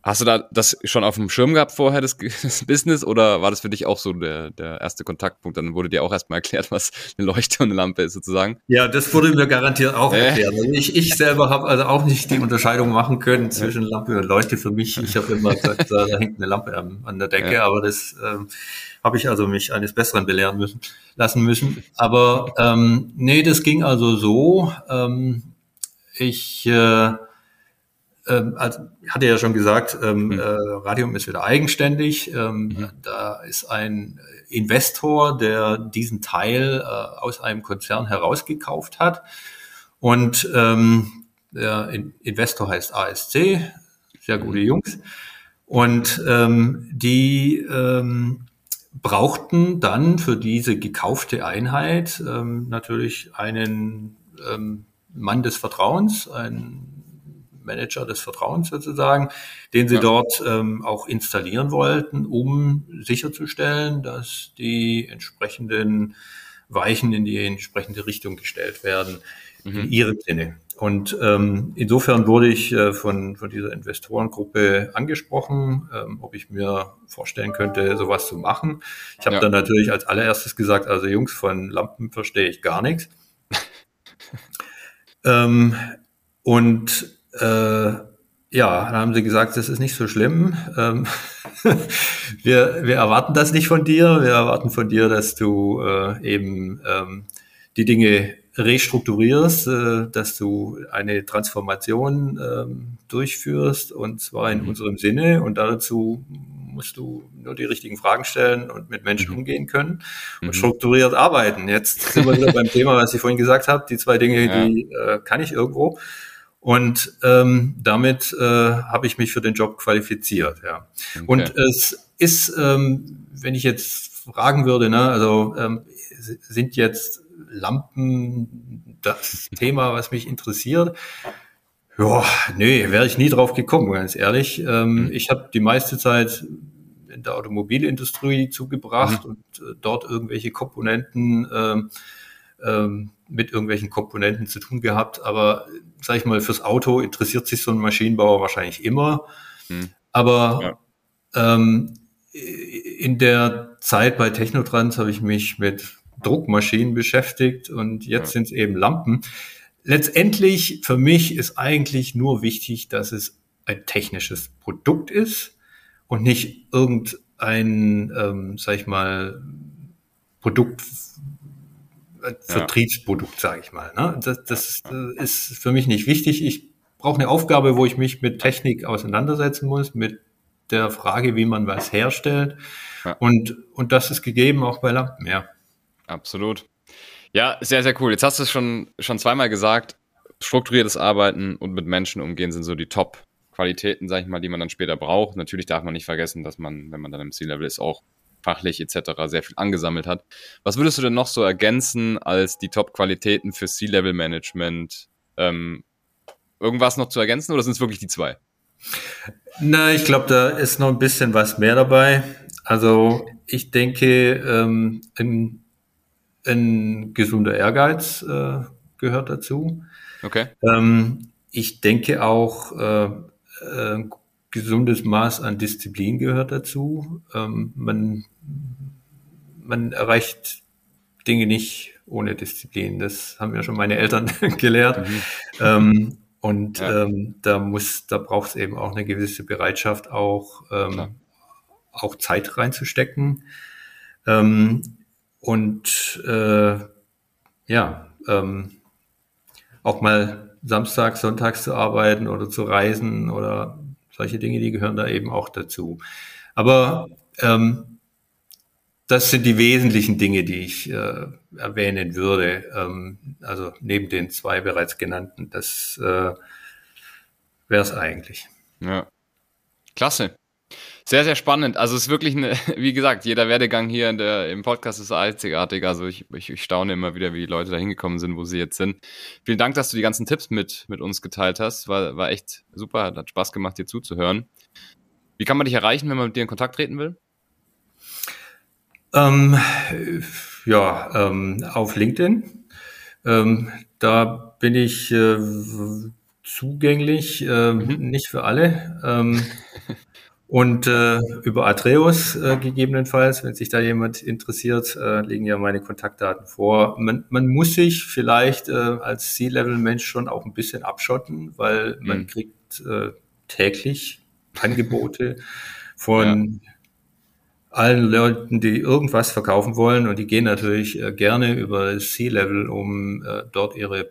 S2: Hast du da das schon auf dem Schirm gehabt vorher, das, (laughs) das, Business, oder war das für dich auch so der, der erste Kontaktpunkt? Dann wurde dir auch erstmal erklärt, was eine Leuchte und eine Lampe ist sozusagen.
S3: Ja, das wurde mir garantiert auch äh. erklärt. Also ich, ich selber habe also auch nicht die Unterscheidung machen können zwischen Lampe und Leuchte. Für mich, ich habe immer gesagt, da, hängt eine Lampe an, an der Decke, ja. aber das ähm, habe ich also mich eines Besseren belehren müssen, lassen müssen. Aber ähm, nee, das ging also so. Ähm, ich äh, ähm, also, ich hatte ja schon gesagt, ähm, mhm. äh, Radium ist wieder eigenständig. Ähm, mhm. Da ist ein Investor, der diesen Teil äh, aus einem Konzern herausgekauft hat. Und ähm, der Investor heißt ASC, sehr gute mhm. Jungs. Und ähm, die ähm, brauchten dann für diese gekaufte Einheit ähm, natürlich einen ähm, Mann des Vertrauens, einen Manager des Vertrauens sozusagen, den sie ja. dort ähm, auch installieren wollten, um sicherzustellen, dass die entsprechenden Weichen in die entsprechende Richtung gestellt werden, mhm. in ihrem Sinne. Und ähm, insofern wurde ich äh, von, von dieser Investorengruppe angesprochen, ähm, ob ich mir vorstellen könnte, sowas zu machen. Ich habe ja. dann natürlich als allererstes gesagt, also Jungs, von Lampen verstehe ich gar nichts. (laughs) ähm, und äh, ja, dann haben sie gesagt, das ist nicht so schlimm. Ähm, (laughs) wir, wir erwarten das nicht von dir. Wir erwarten von dir, dass du äh, eben ähm, die Dinge restrukturierst, äh, dass du eine Transformation ähm, durchführst und zwar in mhm. unserem Sinne und dazu musst du nur die richtigen Fragen stellen und mit Menschen mhm. umgehen können und mhm. strukturiert arbeiten. Jetzt sind wir wieder (laughs) beim Thema, was ich vorhin gesagt habe. Die zwei Dinge, ja. die äh, kann ich irgendwo. Und ähm, damit äh, habe ich mich für den Job qualifiziert. Ja. Okay. Und es ist, ähm, wenn ich jetzt fragen würde, ne, also ähm, sind jetzt Lampen das Thema, was mich interessiert? Ja, nee, wäre ich nie drauf gekommen, ganz ehrlich. Ähm, mhm. Ich habe die meiste Zeit in der Automobilindustrie zugebracht mhm. und äh, dort irgendwelche Komponenten ähm, ähm, mit irgendwelchen Komponenten zu tun gehabt. Aber sag ich mal, fürs Auto interessiert sich so ein Maschinenbauer wahrscheinlich immer. Hm. Aber ja. ähm, in der Zeit bei Technotrans habe ich mich mit Druckmaschinen beschäftigt und jetzt ja. sind es eben Lampen. Letztendlich für mich ist eigentlich nur wichtig, dass es ein technisches Produkt ist und nicht irgendein, ähm, sag ich mal, Produkt, Vertriebsprodukt, sage ich mal. Ne? Das, das äh, ist für mich nicht wichtig. Ich brauche eine Aufgabe, wo ich mich mit Technik auseinandersetzen muss, mit der Frage, wie man was herstellt. Ja. Und, und das ist gegeben auch bei Lampen, ja.
S2: Absolut. Ja, sehr, sehr cool. Jetzt hast du es schon, schon zweimal gesagt. Strukturiertes Arbeiten und mit Menschen umgehen sind so die Top-Qualitäten, sag ich mal, die man dann später braucht. Natürlich darf man nicht vergessen, dass man, wenn man dann im C-Level ist, auch fachlich etc. sehr viel angesammelt hat. Was würdest du denn noch so ergänzen als die Top-Qualitäten für C-Level-Management? Ähm, irgendwas noch zu ergänzen oder sind es wirklich die zwei?
S3: Na, ich glaube, da ist noch ein bisschen was mehr dabei. Also ich denke, ähm, ein, ein gesunder Ehrgeiz äh, gehört dazu.
S2: Okay.
S3: Ähm, ich denke auch, äh, äh, gesundes Maß an Disziplin gehört dazu. Ähm, man, man erreicht Dinge nicht ohne Disziplin. Das haben ja schon meine Eltern (laughs) gelehrt. Mhm. Ähm, und ja. ähm, da muss, da braucht es eben auch eine gewisse Bereitschaft, auch, ähm, auch Zeit reinzustecken. Ähm, und äh, ja, ähm, auch mal samstags, sonntags zu arbeiten oder zu reisen oder solche Dinge, die gehören da eben auch dazu. Aber ähm, das sind die wesentlichen Dinge, die ich äh, erwähnen würde. Ähm, also neben den zwei bereits genannten, das äh, wäre es eigentlich.
S2: Ja. Klasse. Sehr, sehr spannend. Also es ist wirklich eine, (laughs) wie gesagt, jeder Werdegang hier in der, im Podcast ist einzigartig. Also ich, ich, ich staune immer wieder, wie die Leute da hingekommen sind, wo sie jetzt sind. Vielen Dank, dass du die ganzen Tipps mit, mit uns geteilt hast. War, war echt super, hat Spaß gemacht, dir zuzuhören. Wie kann man dich erreichen, wenn man mit dir in Kontakt treten will?
S3: Ähm, ja, ähm, auf LinkedIn. Ähm, da bin ich äh, zugänglich, äh, mhm. nicht für alle. (laughs) Und äh, über Atreus äh, gegebenenfalls, wenn sich da jemand interessiert, äh, liegen ja meine Kontaktdaten vor. Man, man muss sich vielleicht äh, als C-Level-Mensch schon auch ein bisschen abschotten, weil man mhm. kriegt äh, täglich Angebote (laughs) von ja. allen Leuten, die irgendwas verkaufen wollen und die gehen natürlich äh, gerne über C-Level, um äh, dort ihre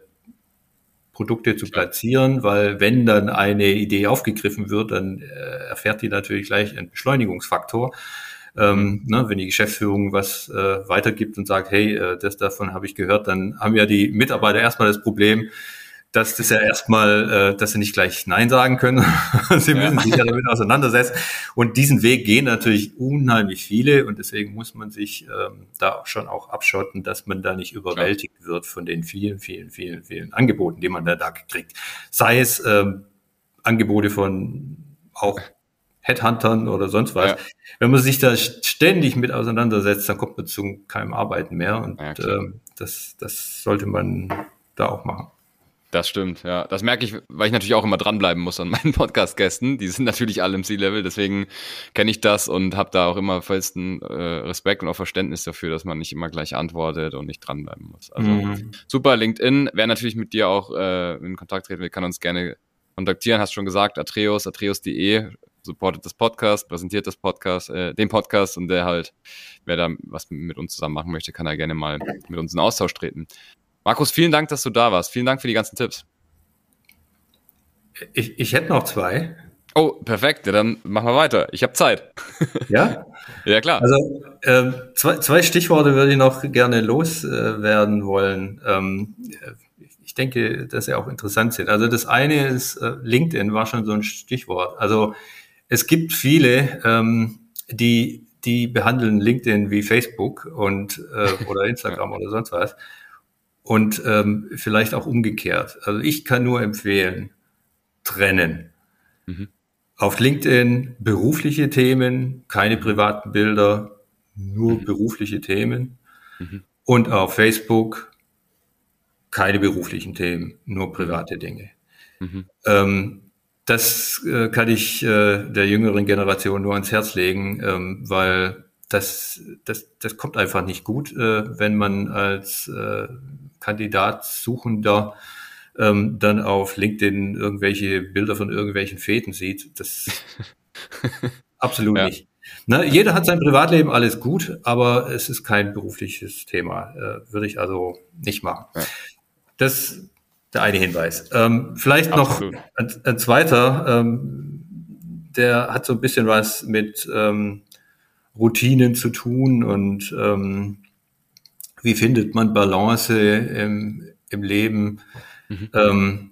S3: Produkte zu platzieren, weil wenn dann eine Idee aufgegriffen wird, dann äh, erfährt die natürlich gleich einen Beschleunigungsfaktor. Ähm, ne, wenn die Geschäftsführung was äh, weitergibt und sagt, hey, äh, das davon habe ich gehört, dann haben ja die Mitarbeiter erstmal das Problem, dass das ja erstmal, äh, dass sie nicht gleich Nein sagen können. (laughs) sie müssen ja. sich ja damit auseinandersetzen. Und diesen Weg gehen natürlich unheimlich viele und deswegen muss man sich ähm, da schon auch abschotten, dass man da nicht überwältigt Klar. wird von den vielen, vielen, vielen, vielen Angeboten, die man da, da kriegt. Sei es ähm, Angebote von auch Headhuntern oder sonst was. Ja. Wenn man sich da ständig mit auseinandersetzt, dann kommt man zu keinem Arbeiten mehr und ja, ähm, das, das sollte man da auch machen.
S2: Das stimmt, ja. Das merke ich, weil ich natürlich auch immer dranbleiben muss an meinen (laughs) Podcast-Gästen. Die sind natürlich alle im C-Level, deswegen kenne ich das und habe da auch immer vollsten äh, Respekt und auch Verständnis dafür, dass man nicht immer gleich antwortet und nicht dranbleiben muss. Also mhm. super, LinkedIn. Wer natürlich mit dir auch äh, in Kontakt treten will, kann uns gerne kontaktieren. Hast schon gesagt, Atreus, atreus.de supportet das Podcast, präsentiert das Podcast, äh, den Podcast und der halt, wer da was mit uns zusammen machen möchte, kann da gerne mal mit uns in Austausch treten. Markus, vielen Dank, dass du da warst. Vielen Dank für die ganzen Tipps.
S3: Ich, ich hätte noch zwei.
S2: Oh, perfekt. Ja, dann machen wir weiter. Ich habe Zeit. (laughs)
S3: Ja?
S2: ja, klar.
S3: Also äh, zwei, zwei Stichworte würde ich noch gerne loswerden äh, wollen. Ähm, ich denke, dass sie auch interessant sind. Also das eine ist, äh, LinkedIn war schon so ein Stichwort. Also es gibt viele, ähm, die, die behandeln LinkedIn wie Facebook und äh, oder (laughs) Instagram oder sonst was und ähm, vielleicht auch umgekehrt. Also ich kann nur empfehlen, trennen. Mhm. Auf LinkedIn berufliche Themen, keine privaten Bilder, nur mhm. berufliche Themen. Mhm. Und auf Facebook keine beruflichen Themen, nur private Dinge. Mhm. Ähm, das äh, kann ich äh, der jüngeren Generation nur ans Herz legen, ähm, weil das, das, das kommt einfach nicht gut, äh, wenn man als äh, Kandidatsuchender ähm, dann auf LinkedIn irgendwelche Bilder von irgendwelchen Fäden sieht. Das (laughs) absolut ja. nicht. Ne, jeder hat sein Privatleben, alles gut, aber es ist kein berufliches Thema. Äh, würde ich also nicht machen. Ja. Das der eine Hinweis. Ähm, vielleicht Absolut. noch ein, ein zweiter, ähm, der hat so ein bisschen was mit ähm, Routinen zu tun und ähm, wie findet man Balance im, im Leben? Mhm. Ähm,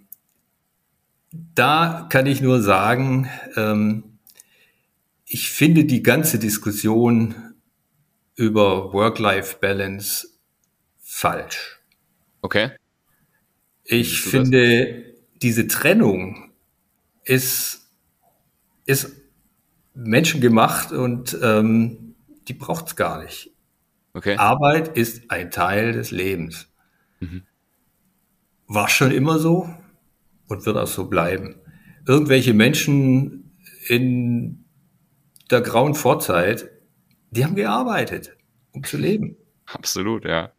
S3: da kann ich nur sagen, ähm, ich finde die ganze Diskussion über Work-Life-Balance falsch.
S2: Okay.
S3: Ich finde, das? diese Trennung ist, ist menschengemacht und ähm, die braucht's gar nicht. Okay. Arbeit ist ein Teil des Lebens. Mhm. War schon immer so und wird auch so bleiben. Irgendwelche Menschen in der grauen Vorzeit, die haben gearbeitet, um zu leben.
S2: Absolut, ja.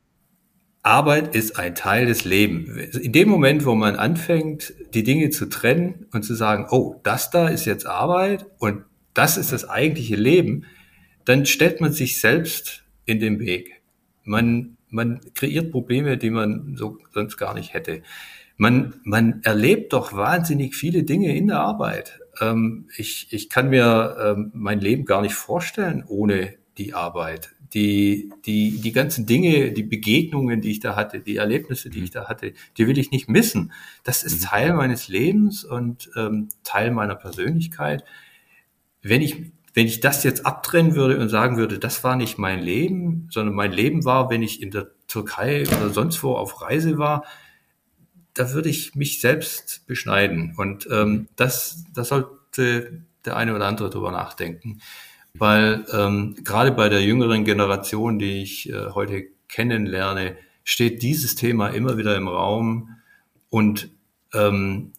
S3: Arbeit ist ein Teil des Lebens. In dem Moment, wo man anfängt, die Dinge zu trennen und zu sagen, oh, das da ist jetzt Arbeit und das ist das eigentliche Leben, dann stellt man sich selbst in dem Weg. Man, man kreiert Probleme, die man so sonst gar nicht hätte. Man, man erlebt doch wahnsinnig viele Dinge in der Arbeit. Ähm, ich, ich kann mir ähm, mein Leben gar nicht vorstellen ohne die Arbeit. Die, die, die ganzen Dinge, die Begegnungen, die ich da hatte, die Erlebnisse, die ich da hatte, die will ich nicht missen. Das ist mhm. Teil meines Lebens und ähm, Teil meiner Persönlichkeit. Wenn ich wenn ich das jetzt abtrennen würde und sagen würde, das war nicht mein Leben, sondern mein Leben war, wenn ich in der Türkei oder sonst wo auf Reise war, da würde ich mich selbst beschneiden. Und ähm, das, das sollte der eine oder andere drüber nachdenken. Weil ähm, gerade bei der jüngeren Generation, die ich äh, heute kennenlerne, steht dieses Thema immer wieder im Raum. Und ähm,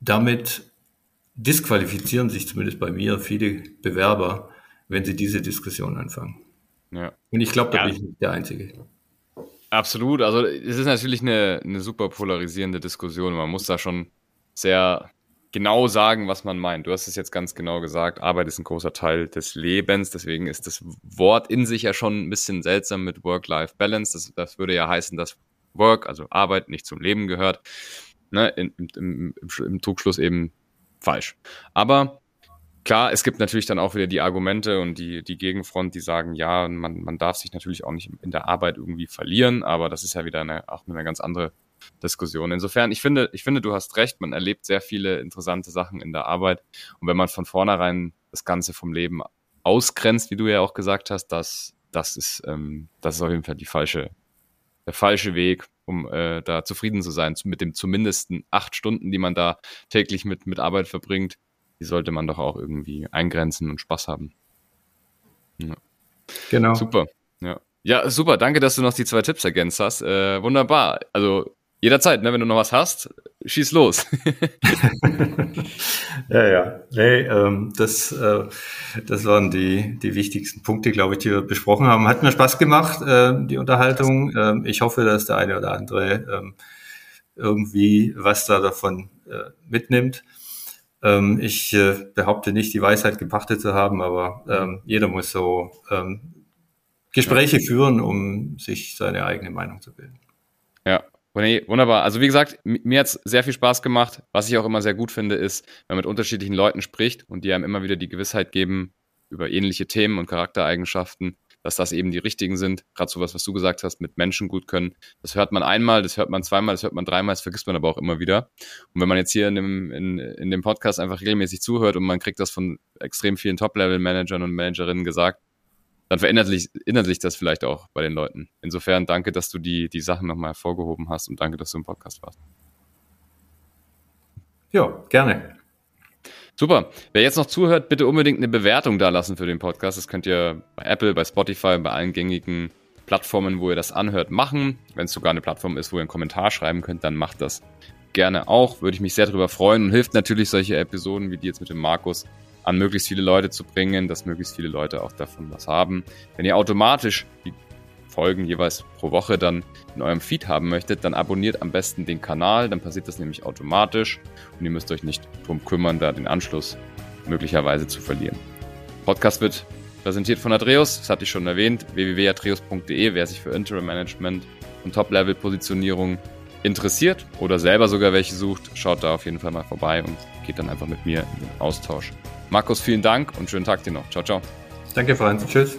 S3: damit disqualifizieren sich zumindest bei mir viele Bewerber, wenn sie diese Diskussion anfangen. Ja. Und ich glaube, da ja. bin ich nicht der Einzige.
S2: Absolut. Also es ist natürlich eine, eine super polarisierende Diskussion. Man muss da schon sehr genau sagen, was man meint. Du hast es jetzt ganz genau gesagt. Arbeit ist ein großer Teil des Lebens. Deswegen ist das Wort in sich ja schon ein bisschen seltsam mit Work-Life-Balance. Das, das würde ja heißen, dass Work, also Arbeit, nicht zum Leben gehört. Ne? In, im, im, im Trugschluss eben falsch. Aber klar, es gibt natürlich dann auch wieder die Argumente und die, die Gegenfront, die sagen, ja, man, man darf sich natürlich auch nicht in der Arbeit irgendwie verlieren, aber das ist ja wieder eine, auch eine ganz andere Diskussion. Insofern, ich finde, ich finde, du hast recht, man erlebt sehr viele interessante Sachen in der Arbeit. Und wenn man von vornherein das Ganze vom Leben ausgrenzt, wie du ja auch gesagt hast, das, das ist, ähm, das ist auf jeden Fall die falsche, der falsche Weg, um äh, da zufrieden zu sein, mit dem zumindest acht Stunden, die man da täglich mit, mit Arbeit verbringt, die sollte man doch auch irgendwie eingrenzen und Spaß haben. Ja. Genau. Super. Ja. Ja, super. Danke, dass du noch die zwei Tipps ergänzt hast. Äh, wunderbar. Also Jederzeit, ne? wenn du noch was hast, schieß los. (laughs)
S3: ja, ja. Nee, ähm, das, äh, das waren die, die wichtigsten Punkte, glaube ich, die wir besprochen haben. Hat mir Spaß gemacht, äh, die Unterhaltung. Ähm, ich hoffe, dass der eine oder andere ähm, irgendwie was da davon äh, mitnimmt. Ähm, ich äh, behaupte nicht, die Weisheit gepachtet zu haben, aber ähm, jeder muss so ähm, Gespräche führen, um sich seine eigene Meinung zu bilden.
S2: Nee, wunderbar. Also wie gesagt, mir hat's sehr viel Spaß gemacht. Was ich auch immer sehr gut finde, ist, wenn man mit unterschiedlichen Leuten spricht und die einem immer wieder die Gewissheit geben über ähnliche Themen und Charaktereigenschaften, dass das eben die richtigen sind. Gerade sowas, was du gesagt hast, mit Menschen gut können. Das hört man einmal, das hört man zweimal, das hört man dreimal, das vergisst man aber auch immer wieder. Und wenn man jetzt hier in dem, in, in dem Podcast einfach regelmäßig zuhört und man kriegt das von extrem vielen Top-Level-Managern und Managerinnen gesagt, dann verändert sich, ändert sich das vielleicht auch bei den Leuten. Insofern danke, dass du die, die Sachen nochmal hervorgehoben hast und danke, dass du im Podcast warst.
S3: Ja, gerne.
S2: Super. Wer jetzt noch zuhört, bitte unbedingt eine Bewertung da lassen für den Podcast. Das könnt ihr bei Apple, bei Spotify, bei allen gängigen Plattformen, wo ihr das anhört, machen. Wenn es sogar eine Plattform ist, wo ihr einen Kommentar schreiben könnt, dann macht das gerne auch. Würde ich mich sehr darüber freuen und hilft natürlich solche Episoden wie die jetzt mit dem Markus an möglichst viele Leute zu bringen, dass möglichst viele Leute auch davon was haben. Wenn ihr automatisch die Folgen jeweils pro Woche dann in eurem Feed haben möchtet, dann abonniert am besten den Kanal, dann passiert das nämlich automatisch und ihr müsst euch nicht drum kümmern, da den Anschluss möglicherweise zu verlieren. Podcast wird präsentiert von Atreus, das hatte ich schon erwähnt, www.atreus.de, wer sich für Interim Management und Top-Level-Positionierung interessiert oder selber sogar welche sucht, schaut da auf jeden Fall mal vorbei und geht dann einfach mit mir in den Austausch. Markus, vielen Dank und schönen Tag dir noch. Ciao, ciao.
S3: Danke, Franz. Tschüss.